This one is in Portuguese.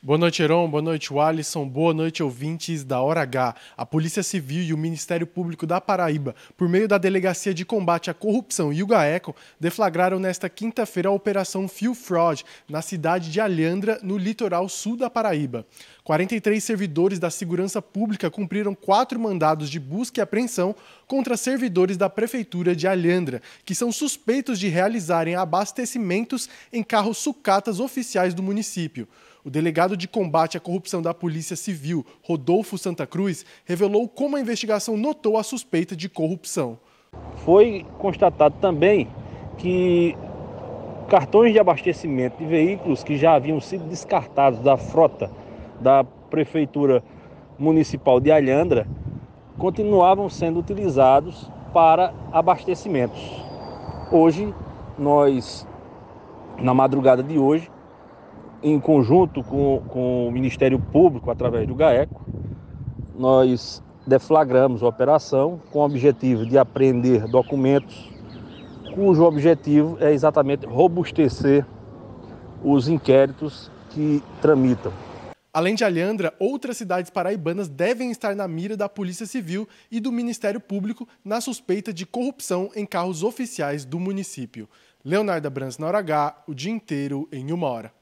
Boa noite, Heron. Boa noite, Alisson. Boa noite, ouvintes da Hora H. A Polícia Civil e o Ministério Público da Paraíba, por meio da Delegacia de Combate à Corrupção e o GAECO, deflagraram nesta quinta-feira a Operação Fio Fraud, na cidade de Alhandra, no litoral sul da Paraíba. 43 servidores da segurança pública cumpriram quatro mandados de busca e apreensão contra servidores da Prefeitura de Alhandra, que são suspeitos de realizarem abastecimentos em carros sucatas oficiais do município. O delegado de combate à corrupção da Polícia Civil, Rodolfo Santa Cruz, revelou como a investigação notou a suspeita de corrupção. Foi constatado também que cartões de abastecimento de veículos que já haviam sido descartados da frota da Prefeitura Municipal de Alhandra continuavam sendo utilizados para abastecimentos. Hoje, nós, na madrugada de hoje, em conjunto com, com o Ministério Público, através do GAECO, nós deflagramos a operação com o objetivo de apreender documentos, cujo objetivo é exatamente robustecer os inquéritos que tramitam. Além de Alhandra, outras cidades paraibanas devem estar na mira da Polícia Civil e do Ministério Público na suspeita de corrupção em carros oficiais do município. Leonardo Brans na hora H, o dia inteiro em uma hora.